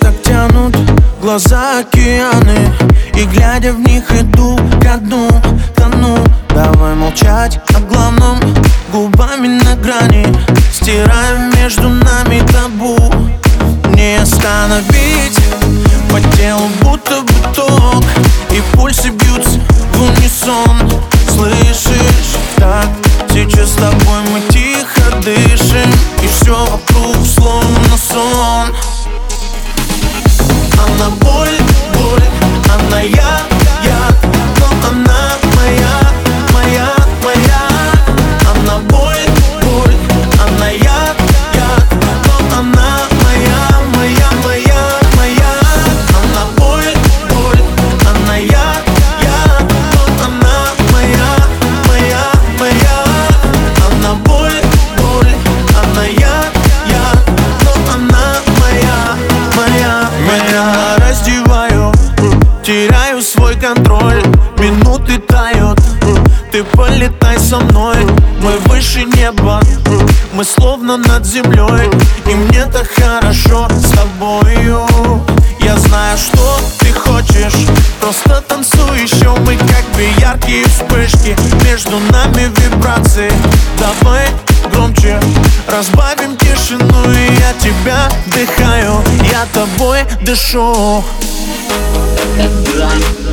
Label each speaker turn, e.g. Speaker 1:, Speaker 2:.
Speaker 1: так тянут глаза океаны. И глядя в них иду ко дну, тону Давай молчать о главном губами на грани. Стираем между нами табу. Не остановить по телу теряю свой контроль. Минуты тают, ты полетай со мной. Мы выше неба, мы словно над землей. И мне так хорошо с тобою. Я знаю, что ты хочешь. Просто танцуй еще Мы как бы яркие вспышки. Между нами вибрации. Давай громче Разбавим тишину. И я тебя вдыхаю Я тобой дышу
Speaker 2: and blind.